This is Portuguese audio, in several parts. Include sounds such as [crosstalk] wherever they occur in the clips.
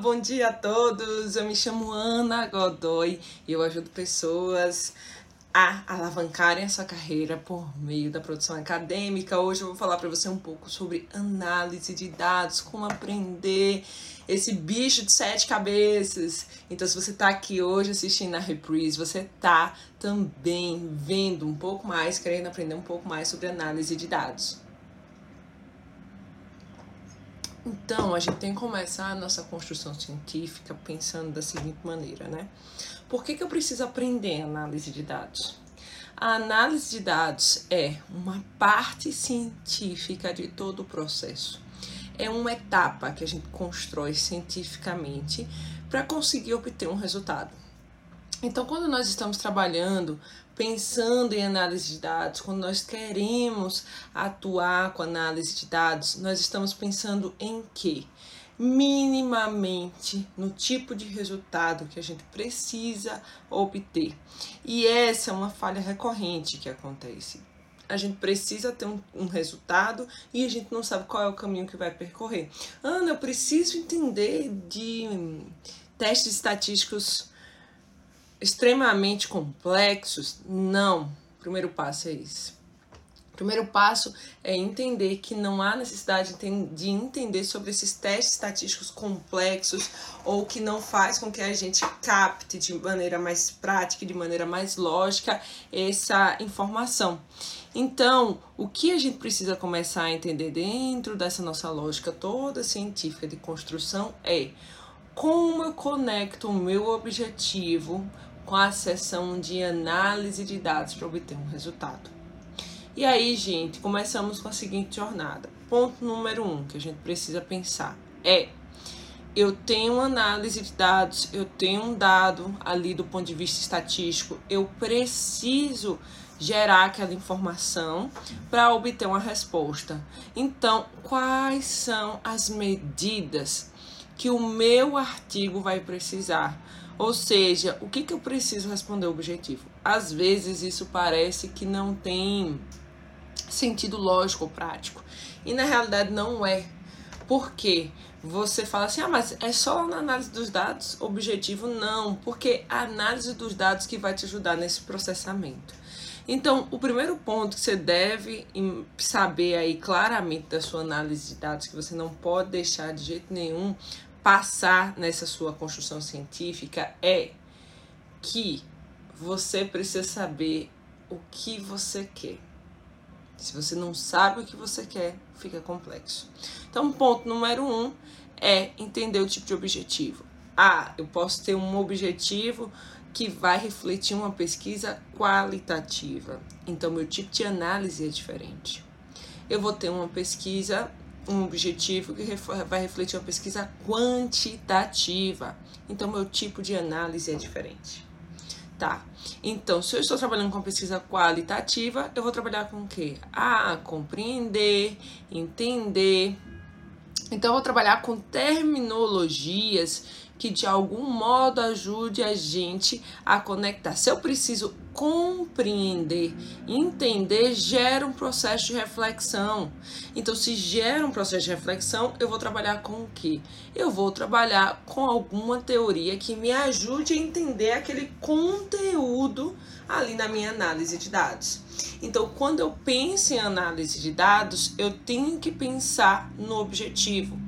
Bom dia a todos. Eu me chamo Ana Godoy e eu ajudo pessoas a alavancarem a sua carreira por meio da produção acadêmica. Hoje eu vou falar para você um pouco sobre análise de dados, como aprender esse bicho de sete cabeças. Então, se você está aqui hoje assistindo a reprise, você está também vendo um pouco mais, querendo aprender um pouco mais sobre análise de dados. Então, a gente tem que começar a nossa construção científica pensando da seguinte maneira, né? Por que, que eu preciso aprender análise de dados? A análise de dados é uma parte científica de todo o processo. É uma etapa que a gente constrói cientificamente para conseguir obter um resultado. Então, quando nós estamos trabalhando, pensando em análise de dados, quando nós queremos atuar com análise de dados, nós estamos pensando em quê? Minimamente no tipo de resultado que a gente precisa obter. E essa é uma falha recorrente que acontece. A gente precisa ter um, um, resultado e a gente não sabe qual é o caminho que vai percorrer. Ana, eu preciso entender de testes estatísticos extremamente complexos? Não. O primeiro passo é isso. O primeiro passo é entender que não há necessidade de entender sobre esses testes estatísticos complexos ou que não faz com que a gente capte de maneira mais prática, de maneira mais lógica essa informação. Então, o que a gente precisa começar a entender dentro dessa nossa lógica toda científica de construção é como eu conecto o meu objetivo com a seção de análise de dados para obter um resultado. E aí, gente, começamos com a seguinte jornada. Ponto número um que a gente precisa pensar é: eu tenho análise de dados, eu tenho um dado ali do ponto de vista estatístico, eu preciso gerar aquela informação para obter uma resposta. Então, quais são as medidas que o meu artigo vai precisar? Ou seja, o que, que eu preciso responder o objetivo? Às vezes isso parece que não tem sentido lógico ou prático. E na realidade não é. Porque você fala assim, ah, mas é só na análise dos dados? Objetivo não, porque a análise dos dados que vai te ajudar nesse processamento. Então, o primeiro ponto que você deve saber aí claramente da sua análise de dados, que você não pode deixar de jeito nenhum passar nessa sua construção científica é que você precisa saber o que você quer. Se você não sabe o que você quer, fica complexo. Então, ponto número um é entender o tipo de objetivo. Ah, eu posso ter um objetivo que vai refletir uma pesquisa qualitativa. Então, meu tipo de análise é diferente. Eu vou ter uma pesquisa um objetivo que vai refletir uma pesquisa quantitativa. Então, meu tipo de análise é diferente. Tá. Então, se eu estou trabalhando com pesquisa qualitativa, eu vou trabalhar com o quê? Ah, compreender, entender. Então, eu vou trabalhar com terminologias que de algum modo ajude a gente a conectar. Se eu preciso compreender, entender, gera um processo de reflexão. Então, se gera um processo de reflexão, eu vou trabalhar com o quê? Eu vou trabalhar com alguma teoria que me ajude a entender aquele conteúdo ali na minha análise de dados. Então, quando eu penso em análise de dados, eu tenho que pensar no objetivo.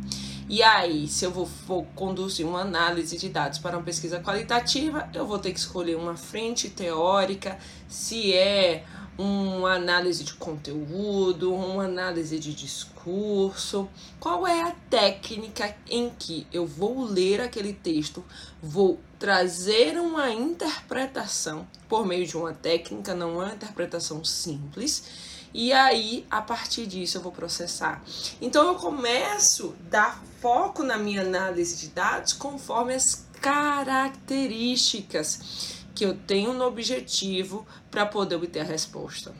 E aí, se eu vou, vou, conduzir uma análise de dados para uma pesquisa qualitativa, eu vou ter que escolher uma frente teórica, se é uma análise de conteúdo, uma análise de discurso. Qual é a técnica em que eu vou ler aquele texto, vou trazer uma interpretação por meio de uma técnica, não uma interpretação simples e aí, a partir disso, eu vou processar. Então, eu começo a dar foco na minha análise de dados conforme as características que eu tenho no objetivo para poder obter a resposta.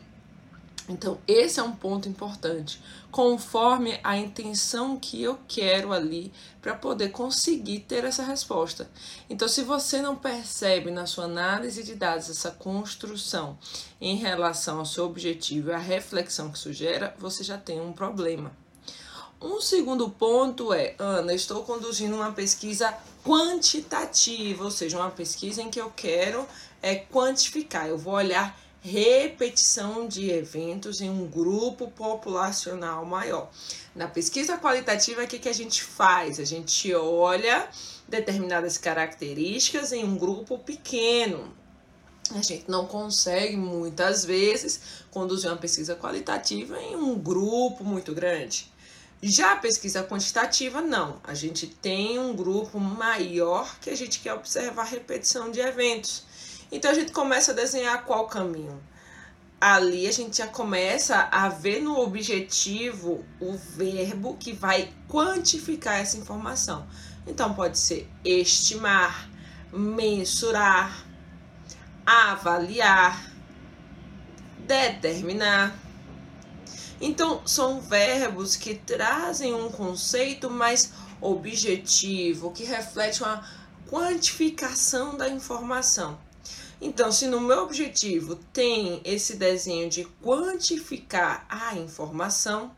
Então, esse é um ponto importante, conforme a intenção que eu quero ali para poder conseguir ter essa resposta. Então, se você não percebe na sua análise de dados essa construção em relação ao seu objetivo e a reflexão que isso gera, você já tem um problema. Um segundo ponto é, Ana, estou conduzindo uma pesquisa quantitativa, ou seja, uma pesquisa em que eu quero é quantificar. Eu vou olhar repetição de eventos em um grupo populacional maior. Na pesquisa qualitativa, o que, que a gente faz? A gente olha determinadas características em um grupo pequeno. A gente não consegue, muitas vezes, conduzir uma pesquisa qualitativa em um grupo muito grande. Já a pesquisa quantitativa, não. A gente tem um grupo maior que a gente quer observar repetição de eventos. Então a gente começa a desenhar qual caminho? Ali a gente já começa a ver no objetivo o verbo que vai quantificar essa informação. Então pode ser estimar, mensurar, avaliar, determinar. Então são verbos que trazem um conceito mais objetivo, que reflete uma quantificação da informação. Então, se no meu objetivo tem esse desenho de quantificar a informação,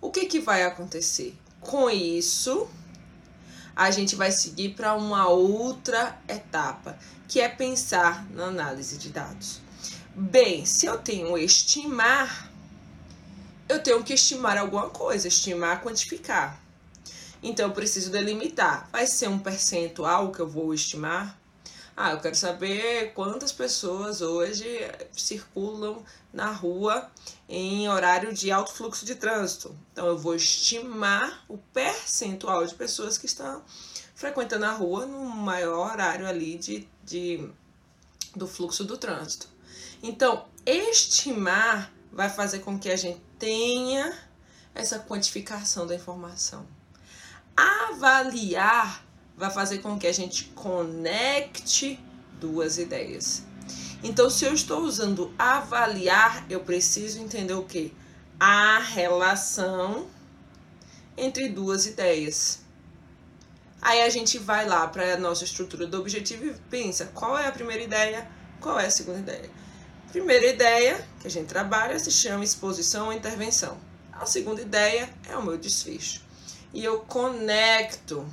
o que, que vai acontecer? Com isso, a gente vai seguir para uma outra etapa, que é pensar na análise de dados. Bem, se eu tenho estimar, eu tenho que estimar alguma coisa, estimar, quantificar. Então, eu preciso delimitar. Vai ser um percentual que eu vou estimar? Ah, eu quero saber quantas pessoas hoje circulam na rua em horário de alto fluxo de trânsito. Então, eu vou estimar o percentual de pessoas que estão frequentando a rua no maior horário ali de, de, do fluxo do trânsito. Então, estimar vai fazer com que a gente tenha essa quantificação da informação. Avaliar vai fazer com que a gente conecte duas ideias. Então, se eu estou usando avaliar, eu preciso entender o que? A relação entre duas ideias. Aí a gente vai lá para a nossa estrutura do objetivo e pensa qual é a primeira ideia, qual é a segunda ideia. Primeira ideia que a gente trabalha se chama exposição ou intervenção. A segunda ideia é o meu desfecho. E eu conecto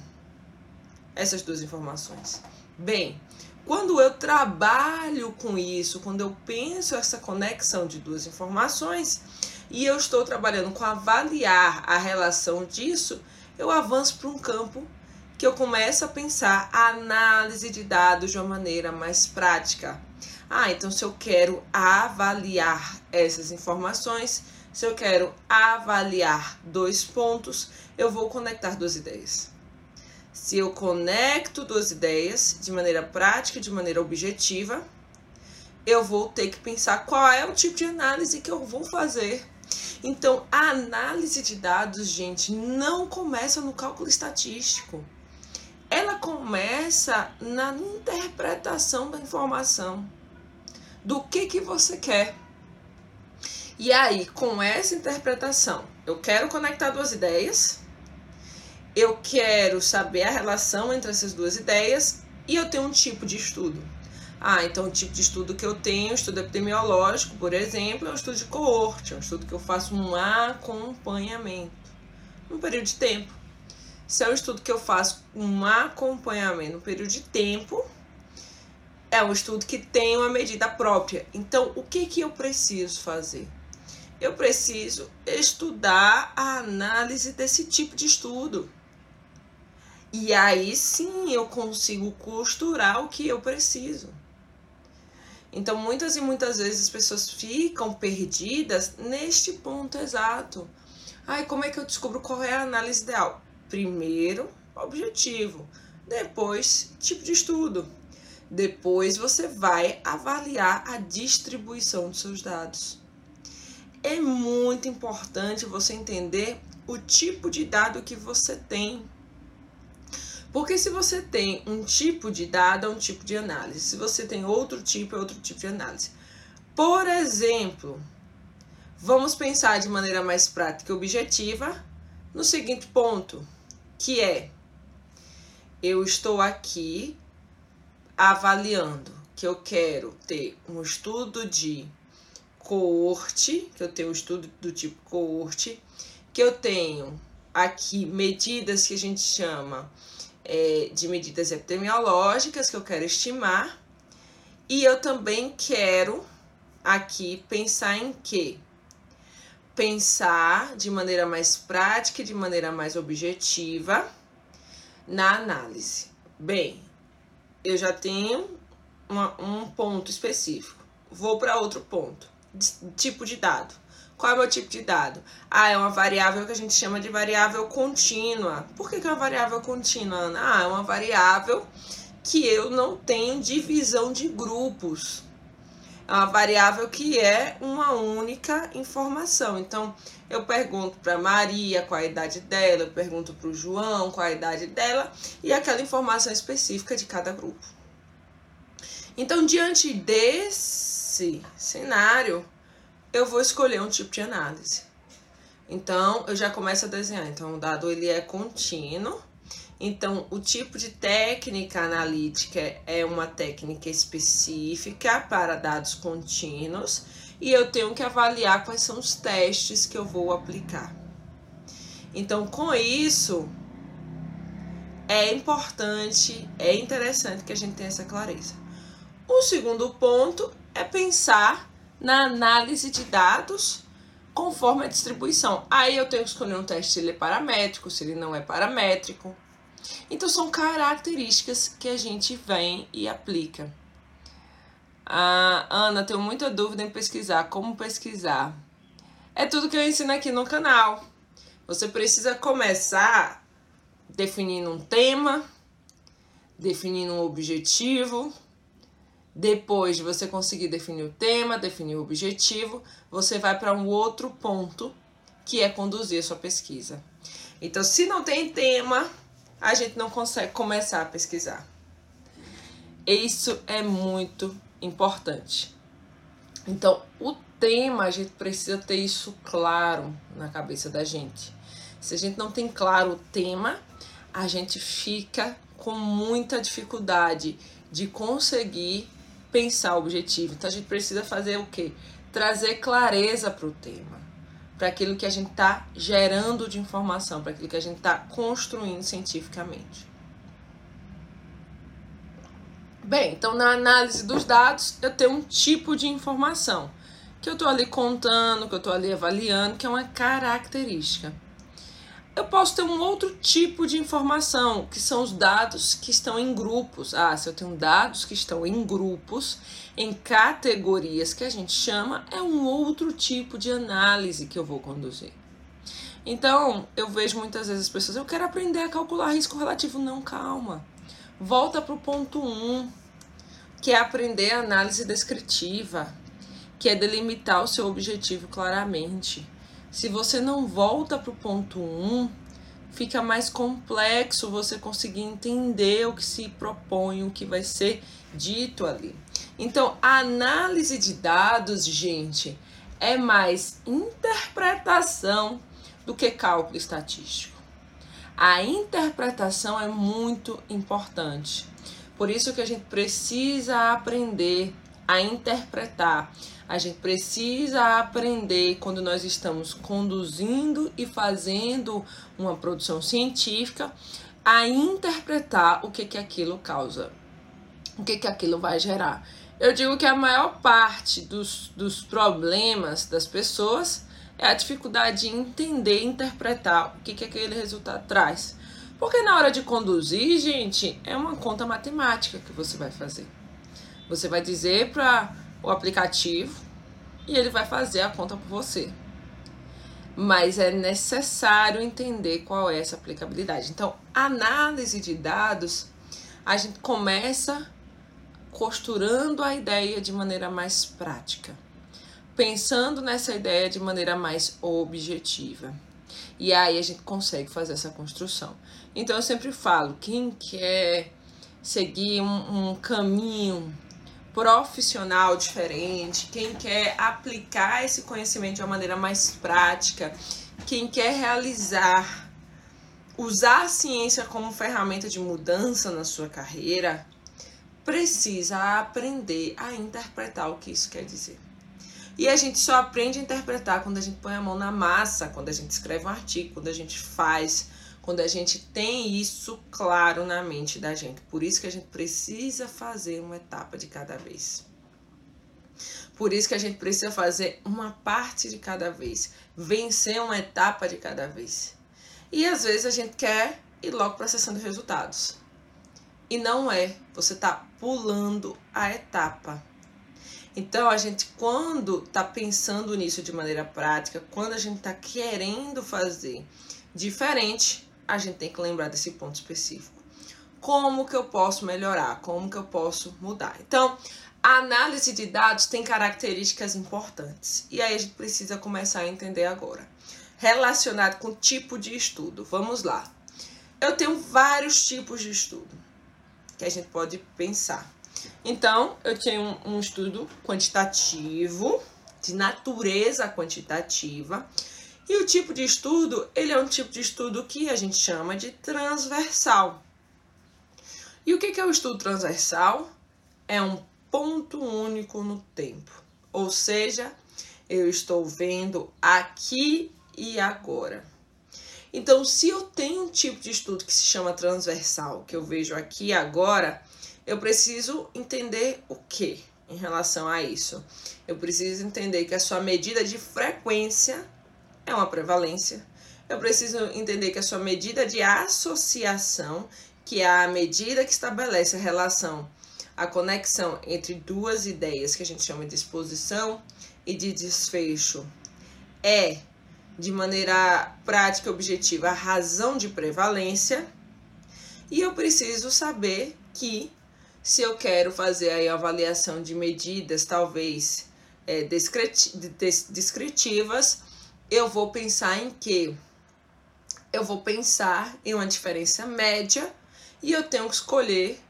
essas duas informações. Bem, quando eu trabalho com isso, quando eu penso essa conexão de duas informações e eu estou trabalhando com avaliar a relação disso, eu avanço para um campo que eu começo a pensar a análise de dados de uma maneira mais prática. Ah, então se eu quero avaliar essas informações, se eu quero avaliar dois pontos, eu vou conectar duas ideias. Se eu conecto duas ideias de maneira prática, de maneira objetiva, eu vou ter que pensar qual é o tipo de análise que eu vou fazer. Então, a análise de dados, gente, não começa no cálculo estatístico. Ela começa na interpretação da informação. Do que que você quer? E aí, com essa interpretação, eu quero conectar duas ideias eu quero saber a relação entre essas duas ideias e eu tenho um tipo de estudo. Ah, então o tipo de estudo que eu tenho, estudo epidemiológico, por exemplo, é um estudo de coorte, é um estudo que eu faço um acompanhamento, um período de tempo. Se é um estudo que eu faço um acompanhamento no período de tempo, é um estudo que tem uma medida própria. Então, o que, que eu preciso fazer? Eu preciso estudar a análise desse tipo de estudo. E aí sim eu consigo costurar o que eu preciso. Então, muitas e muitas vezes as pessoas ficam perdidas neste ponto exato. Ai, como é que eu descubro qual é a análise ideal? Primeiro, objetivo. Depois, tipo de estudo. Depois, você vai avaliar a distribuição dos seus dados. É muito importante você entender o tipo de dado que você tem porque se você tem um tipo de dado, é um tipo de análise. Se você tem outro tipo, é outro tipo de análise. Por exemplo, vamos pensar de maneira mais prática e objetiva no seguinte ponto, que é eu estou aqui avaliando que eu quero ter um estudo de coorte, que eu tenho um estudo do tipo coorte, que eu tenho aqui medidas que a gente chama é, de medidas epidemiológicas que eu quero estimar. E eu também quero aqui pensar em quê? Pensar de maneira mais prática e de maneira mais objetiva na análise. Bem, eu já tenho uma, um ponto específico. Vou para outro ponto. Tipo de dado. Qual é o meu tipo de dado? Ah, é uma variável que a gente chama de variável contínua. Por que, que é uma variável contínua, Ana? Ah, é uma variável que eu não tenho divisão de grupos. É uma variável que é uma única informação. Então, eu pergunto para Maria qual a idade dela, eu pergunto para o João qual a idade dela e aquela informação específica de cada grupo. Então, diante desse cenário, eu vou escolher um tipo de análise. Então, eu já começo a desenhar. Então, o dado ele é contínuo. Então, o tipo de técnica analítica é uma técnica específica para dados contínuos e eu tenho que avaliar quais são os testes que eu vou aplicar. Então, com isso, é importante, é interessante que a gente tenha essa clareza. O segundo ponto é pensar na análise de dados conforme a distribuição. Aí eu tenho que escolher um teste se ele é paramétrico, se ele não é paramétrico. Então são características que a gente vem e aplica. Ah, Ana, tenho muita dúvida em pesquisar. Como pesquisar? É tudo que eu ensino aqui no canal. Você precisa começar definindo um tema, definindo um objetivo, depois de você conseguir definir o tema, definir o objetivo, você vai para um outro ponto, que é conduzir a sua pesquisa. Então, se não tem tema, a gente não consegue começar a pesquisar. Isso é muito importante. Então, o tema, a gente precisa ter isso claro na cabeça da gente. Se a gente não tem claro o tema, a gente fica com muita dificuldade de conseguir pensar o objetivo. Então a gente precisa fazer o quê? Trazer clareza para o tema, para aquilo que a gente está gerando de informação, para aquilo que a gente está construindo cientificamente. Bem, então na análise dos dados eu tenho um tipo de informação que eu estou ali contando, que eu estou ali avaliando, que é uma característica eu posso ter um outro tipo de informação, que são os dados que estão em grupos. Ah, se eu tenho dados que estão em grupos, em categorias que a gente chama, é um outro tipo de análise que eu vou conduzir. Então, eu vejo muitas vezes as pessoas, eu quero aprender a calcular risco relativo. Não, calma. Volta para o ponto 1, um, que é aprender a análise descritiva, que é delimitar o seu objetivo claramente se você não volta para o ponto 1, um, fica mais complexo você conseguir entender o que se propõe, o que vai ser dito ali. Então, a análise de dados, gente, é mais interpretação do que cálculo estatístico. A interpretação é muito importante. Por isso que a gente precisa aprender a interpretar a gente precisa aprender quando nós estamos conduzindo e fazendo uma produção científica a interpretar o que que aquilo causa, o que que aquilo vai gerar. Eu digo que a maior parte dos, dos problemas das pessoas é a dificuldade de entender e interpretar o que, que aquele resultado traz. Porque na hora de conduzir, gente, é uma conta matemática que você vai fazer. Você vai dizer para o aplicativo e ele vai fazer a conta por você. Mas é necessário entender qual é essa aplicabilidade. Então, análise de dados, a gente começa costurando a ideia de maneira mais prática, pensando nessa ideia de maneira mais objetiva. E aí a gente consegue fazer essa construção. Então eu sempre falo, quem quer seguir um, um caminho profissional diferente, quem quer aplicar esse conhecimento de uma maneira mais prática, quem quer realizar, usar a ciência como ferramenta de mudança na sua carreira, precisa aprender a interpretar o que isso quer dizer. E a gente só aprende a interpretar quando a gente põe a mão na massa, quando a gente escreve um artigo, quando a gente faz, quando a gente tem isso claro na mente da gente. Por isso que a gente precisa fazer uma etapa de cada vez. Por isso que a gente precisa fazer uma parte de cada vez, vencer uma etapa de cada vez. E às vezes a gente quer ir logo para a sessão de resultados. E não é, você está pulando a etapa. Então, a gente, quando está pensando nisso de maneira prática, quando a gente está querendo fazer diferente, a gente tem que lembrar desse ponto específico. Como que eu posso melhorar? Como que eu posso mudar? Então, a análise de dados tem características importantes. E aí a gente precisa começar a entender agora. Relacionado com tipo de estudo. Vamos lá. Eu tenho vários tipos de estudo que a gente pode pensar. Então, eu tenho um, um estudo quantitativo, de natureza quantitativa, e o tipo de estudo, ele é um tipo de estudo que a gente chama de transversal. E o que é o estudo transversal? É um ponto único no tempo. Ou seja, eu estou vendo aqui e agora. Então, se eu tenho um tipo de estudo que se chama transversal, que eu vejo aqui e agora, eu preciso entender o que em relação a isso? Eu preciso entender que a sua medida de frequência é uma prevalência. Eu preciso entender que a sua medida de associação, que é a medida que estabelece a relação, a conexão entre duas ideias que a gente chama de exposição e de desfecho, é de maneira prática e objetiva a razão de prevalência. E eu preciso saber que se eu quero fazer aí a avaliação de medidas, talvez é, descritivas, eu vou pensar em que? Eu vou pensar em uma diferença média e eu tenho que escolher,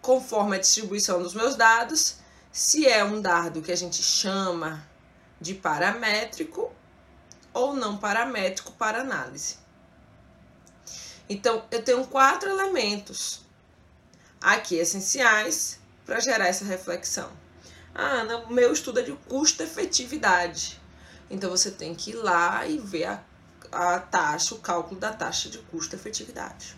conforme a distribuição dos meus dados, se é um dado que a gente chama de paramétrico ou não paramétrico para análise. Então, eu tenho quatro elementos aqui essenciais para gerar essa reflexão. Ah, meu estudo é de custo-efetividade. Então você tem que ir lá e ver a, a taxa, o cálculo da taxa de custo-efetividade.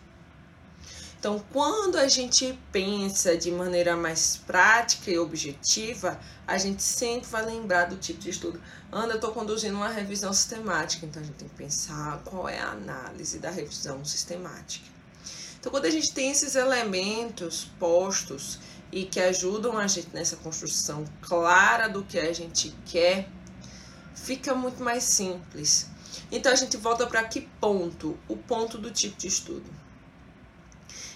Então, quando a gente pensa de maneira mais prática e objetiva, a gente sempre vai lembrar do tipo de estudo. Ana, eu estou conduzindo uma revisão sistemática, então a gente tem que pensar qual é a análise da revisão sistemática. Então, quando a gente tem esses elementos postos e que ajudam a gente nessa construção clara do que a gente quer, fica muito mais simples. Então, a gente volta para que ponto? O ponto do tipo de estudo.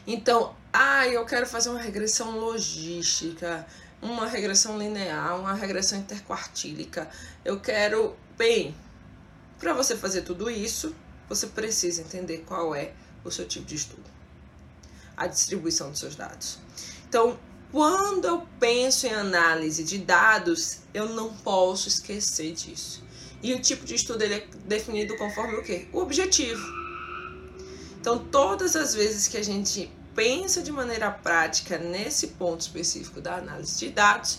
Então, ah, eu quero fazer uma regressão logística, uma regressão linear, uma regressão interquartílica. Eu quero. Bem, para você fazer tudo isso, você precisa entender qual é o seu tipo de estudo a distribuição dos seus dados. Então, quando eu penso em análise de dados, eu não posso esquecer disso. E o tipo de estudo ele é definido conforme o quê? O objetivo. Então, todas as vezes que a gente pensa de maneira prática nesse ponto específico da análise de dados,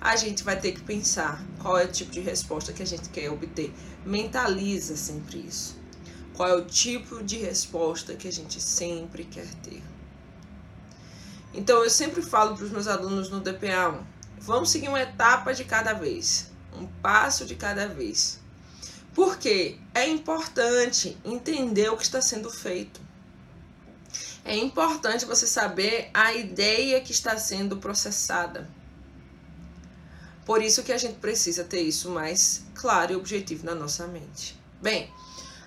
a gente vai ter que pensar qual é o tipo de resposta que a gente quer obter. Mentaliza sempre isso. Qual é o tipo de resposta que a gente sempre quer ter. Então eu sempre falo para os meus alunos no DPA1, vamos seguir uma etapa de cada vez, um passo de cada vez. Porque é importante entender o que está sendo feito. É importante você saber a ideia que está sendo processada. Por isso que a gente precisa ter isso mais claro e objetivo na nossa mente. Bem,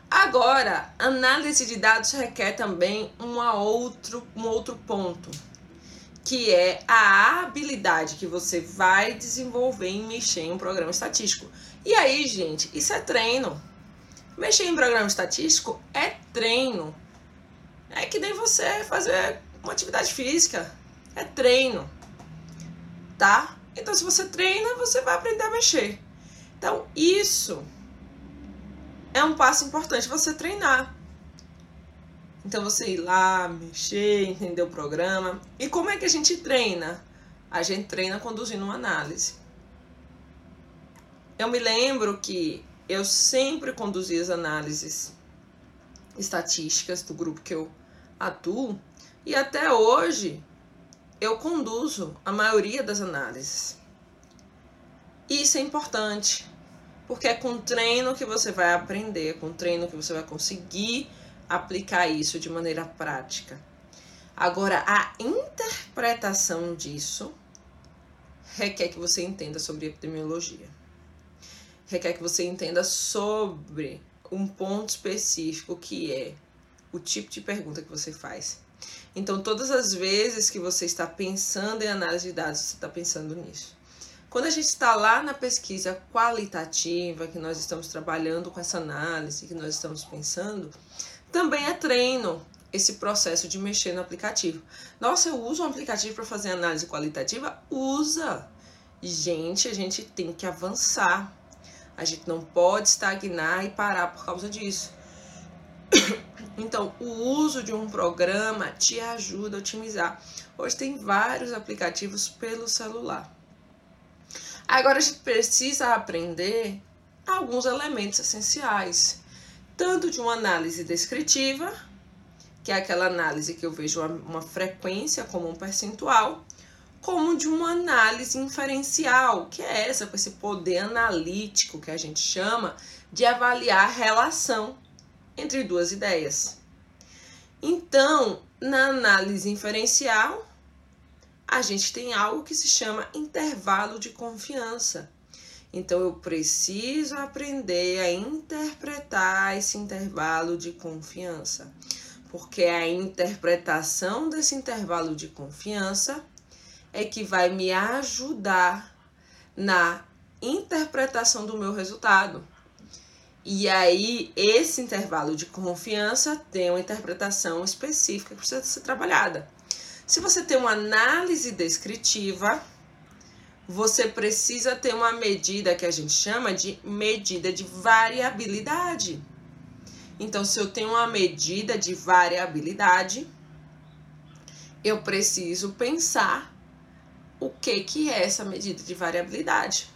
agora, análise de dados requer também uma outro, um outro ponto que é a habilidade que você vai desenvolver em mexer em um programa estatístico. E aí, gente, isso é treino. Mexer em programa estatístico é treino. É que nem você fazer uma atividade física. É treino. Tá? Então, se você treina, você vai aprender a mexer. Então, isso é um passo importante você treinar. Então você ir lá, mexer, entender o programa. E como é que a gente treina? A gente treina conduzindo uma análise. Eu me lembro que eu sempre conduzi as análises estatísticas do grupo que eu atuo e até hoje eu conduzo a maioria das análises. Isso é importante, porque é com treino que você vai aprender, é com treino que você vai conseguir aplicar isso de maneira prática. Agora, a interpretação disso requer que você entenda sobre epidemiologia. Requer que você entenda sobre um ponto específico que é o tipo de pergunta que você faz. Então, todas as vezes que você está pensando em análise de dados, você está pensando nisso. Quando a gente está lá na pesquisa qualitativa, que nós estamos trabalhando com essa análise, que nós estamos pensando, também é treino esse processo de mexer no aplicativo. Nossa, eu uso um aplicativo para fazer análise qualitativa? Usa! Gente, a gente tem que avançar. A gente não pode estagnar e parar por causa disso. [coughs] Então, o uso de um programa te ajuda a otimizar. Hoje tem vários aplicativos pelo celular. Agora a gente precisa aprender alguns elementos essenciais, tanto de uma análise descritiva, que é aquela análise que eu vejo uma, uma frequência como um percentual, como de uma análise inferencial, que é essa com esse poder analítico que a gente chama de avaliar a relação entre duas ideias. Então, na análise inferencial, a gente tem algo que se chama intervalo de confiança. Então, eu preciso aprender a interpretar esse intervalo de confiança, porque a interpretação desse intervalo de confiança é que vai me ajudar na interpretação do meu resultado. E aí, esse intervalo de confiança tem uma interpretação específica que precisa ser trabalhada. Se você tem uma análise descritiva, você precisa ter uma medida que a gente chama de medida de variabilidade. Então, se eu tenho uma medida de variabilidade, eu preciso pensar o que, que é essa medida de variabilidade.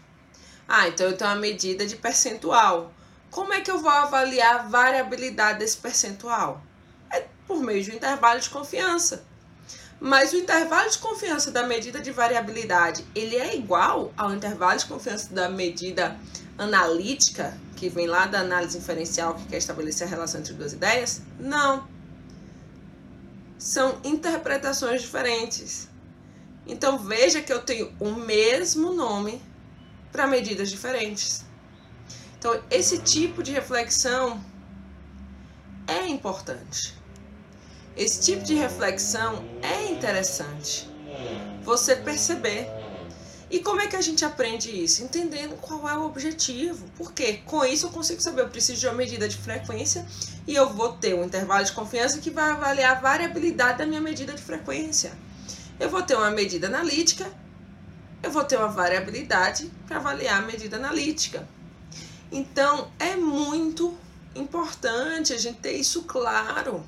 Ah, então eu tenho uma medida de percentual. Como é que eu vou avaliar a variabilidade desse percentual? É por meio de um intervalo de confiança. Mas o intervalo de confiança da medida de variabilidade, ele é igual ao intervalo de confiança da medida analítica, que vem lá da análise inferencial, que quer estabelecer a relação entre duas ideias? Não. São interpretações diferentes. Então veja que eu tenho o mesmo nome para medidas diferentes. Então, esse tipo de reflexão é importante. Esse tipo de reflexão é interessante. Você perceber. E como é que a gente aprende isso? Entendendo qual é o objetivo. Porque com isso eu consigo saber, eu preciso de uma medida de frequência e eu vou ter um intervalo de confiança que vai avaliar a variabilidade da minha medida de frequência. Eu vou ter uma medida analítica, eu vou ter uma variabilidade para avaliar a medida analítica. Então, é muito importante a gente ter isso claro.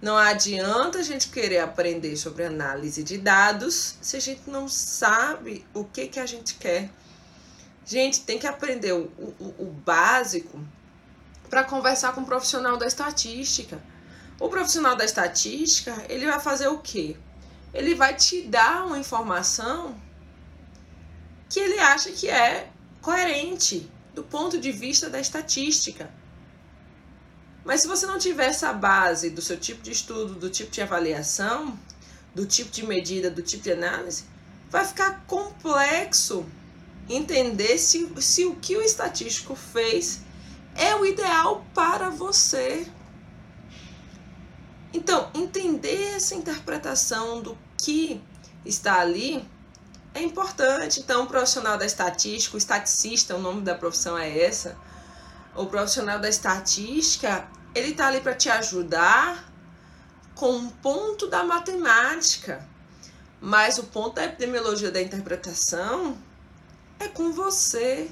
Não adianta a gente querer aprender sobre análise de dados se a gente não sabe o que, que a gente quer. Gente, tem que aprender o, o, o básico para conversar com o profissional da estatística. O profissional da estatística, ele vai fazer o quê? Ele vai te dar uma informação que ele acha que é coerente do ponto de vista da estatística. Mas se você não tiver essa base do seu tipo de estudo, do tipo de avaliação, do tipo de medida, do tipo de análise, vai ficar complexo entender se, se o que o estatístico fez é o ideal para você. Então, entender essa interpretação do que está ali é importante. Então, o profissional da estatística, o estaticista, o nome da profissão é essa. O profissional da estatística, ele tá ali para te ajudar com um ponto da matemática. Mas o ponto da epidemiologia da interpretação é com você,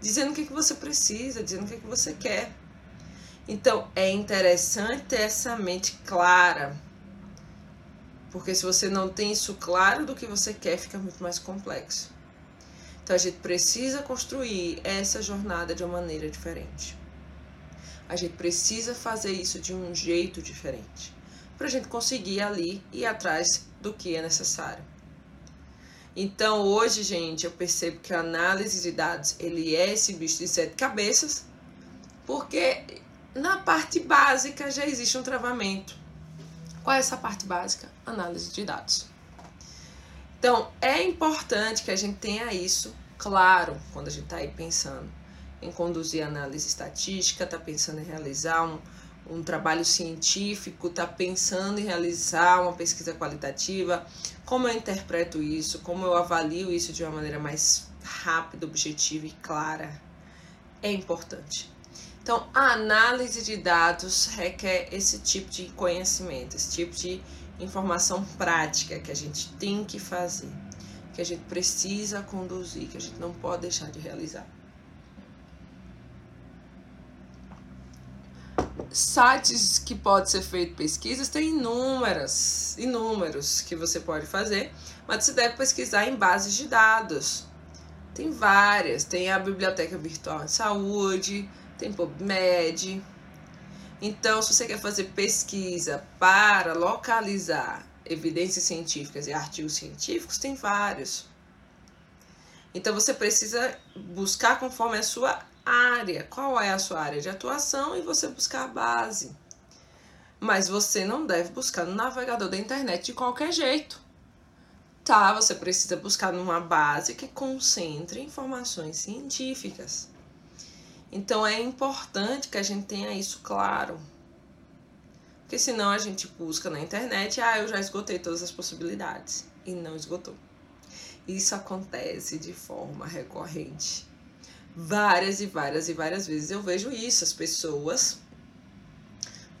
dizendo o que, que você precisa, dizendo o que, que você quer. Então, é interessante ter essa mente clara porque se você não tem isso claro do que você quer, fica muito mais complexo. Então a gente precisa construir essa jornada de uma maneira diferente. A gente precisa fazer isso de um jeito diferente para a gente conseguir ali ir atrás do que é necessário. Então hoje, gente, eu percebo que a análise de dados ele é esse bicho de sete cabeças, porque na parte básica já existe um travamento. Qual é essa parte básica? Análise de dados. Então é importante que a gente tenha isso claro quando a gente está aí pensando em conduzir análise estatística, está pensando em realizar um, um trabalho científico, está pensando em realizar uma pesquisa qualitativa, como eu interpreto isso, como eu avalio isso de uma maneira mais rápida, objetiva e clara, é importante. Então, a análise de dados requer esse tipo de conhecimento, esse tipo de informação prática que a gente tem que fazer, que a gente precisa conduzir, que a gente não pode deixar de realizar. sites que pode ser feito pesquisas tem inúmeras, inúmeros que você pode fazer, mas você deve pesquisar em bases de dados. Tem várias, tem a Biblioteca Virtual de Saúde, tem PubMed. Então, se você quer fazer pesquisa para localizar evidências científicas e artigos científicos, tem vários. Então, você precisa buscar conforme a sua área, qual é a sua área de atuação e você buscar a base. Mas você não deve buscar no navegador da internet de qualquer jeito. Tá, você precisa buscar numa base que concentre informações científicas. Então é importante que a gente tenha isso claro. Porque senão a gente busca na internet, ah, eu já esgotei todas as possibilidades. E não esgotou. Isso acontece de forma recorrente várias e várias e várias vezes eu vejo isso, as pessoas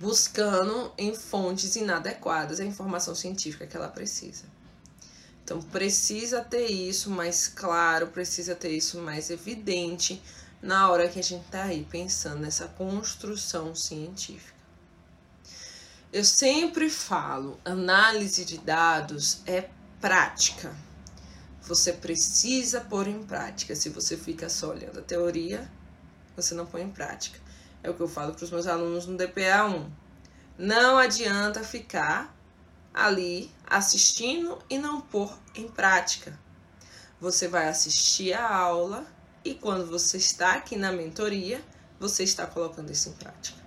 buscando em fontes inadequadas a informação científica que ela precisa. Então precisa ter isso mais claro, precisa ter isso mais evidente na hora que a gente está aí pensando nessa construção científica. Eu sempre falo, análise de dados é prática você precisa pôr em prática. Se você fica só olhando a teoria, você não põe em prática. É o que eu falo para os meus alunos no DPA 1. Não adianta ficar ali assistindo e não pôr em prática. Você vai assistir a aula e quando você está aqui na mentoria, você está colocando isso em prática.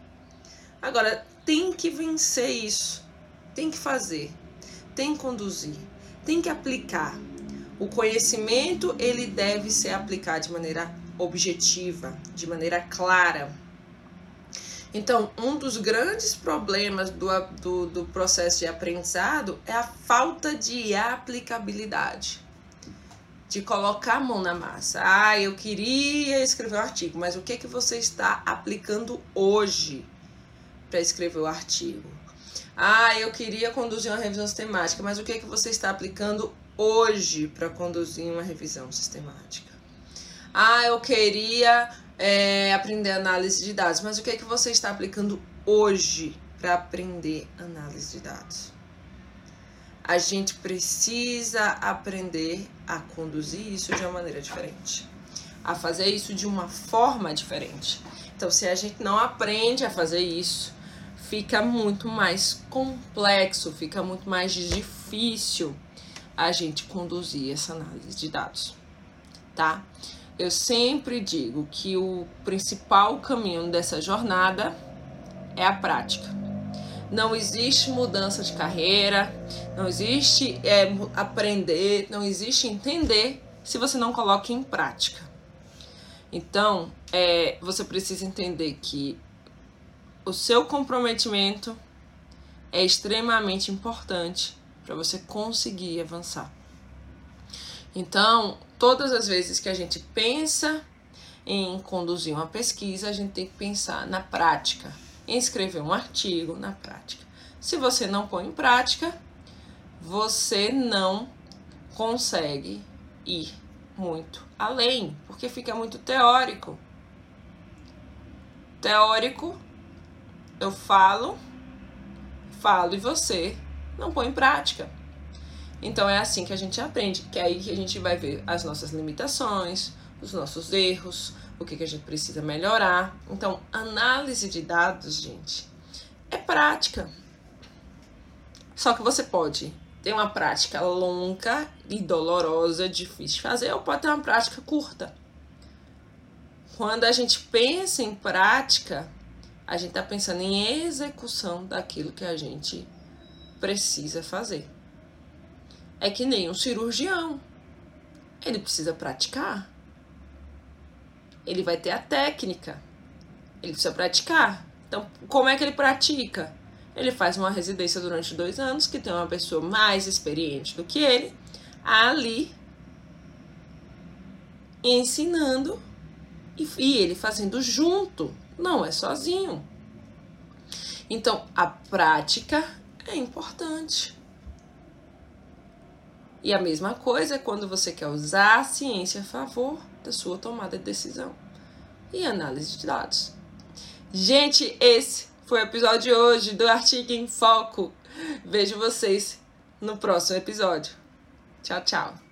Agora, tem que vencer isso, tem que fazer, tem que conduzir, tem que aplicar. O conhecimento ele deve ser aplicado de maneira objetiva, de maneira clara. Então, um dos grandes problemas do, do, do processo de aprendizado é a falta de aplicabilidade. De colocar a mão na massa. Ah, eu queria escrever um artigo, mas o que, que você está aplicando hoje para escrever o artigo? Ah, eu queria conduzir uma revisão sistemática, mas o que, que você está aplicando hoje para conduzir uma revisão sistemática? Ah, eu queria é, aprender análise de dados, mas o que é que você está aplicando hoje para aprender análise de dados? A gente precisa aprender a conduzir isso de uma maneira diferente, a fazer isso de uma forma diferente. Então, se a gente não aprende a fazer isso, fica muito mais complexo, fica muito mais difícil a gente conduzir essa análise de dados, tá? Eu sempre digo que o principal caminho dessa jornada é a prática. Não existe mudança de carreira, não existe é, aprender, não existe entender se você não coloca em prática. Então, é, você precisa entender que o seu comprometimento é extremamente importante para você conseguir avançar. Então, todas as vezes que a gente pensa em conduzir uma pesquisa, a gente tem que pensar na prática, em escrever um artigo na prática. Se você não põe em prática, você não consegue ir muito além, porque fica muito teórico. Teórico, eu falo, falo e você não põe em prática. Então é assim que a gente aprende, que é aí que a gente vai ver as nossas limitações, os nossos erros, o que, que a gente precisa melhorar. Então, análise de dados, gente, é prática. Só que você pode ter uma prática longa e dolorosa, difícil de fazer, ou pode ter uma prática curta. Quando a gente pensa em prática, a gente está pensando em execução daquilo que a gente precisa fazer. É que nem um cirurgião. Ele precisa praticar. Ele vai ter a técnica. Ele precisa praticar. Então, como é que ele pratica? Ele faz uma residência durante dois anos, que tem uma pessoa mais experiente do que ele, ali ensinando e, ele fazendo junto, não é sozinho. Então, a prática é importante. E a mesma coisa é quando você quer usar a ciência a favor da sua tomada de decisão e análise de dados. Gente, esse foi o episódio de hoje do Artigo em Foco. Vejo vocês no próximo episódio. Tchau, tchau.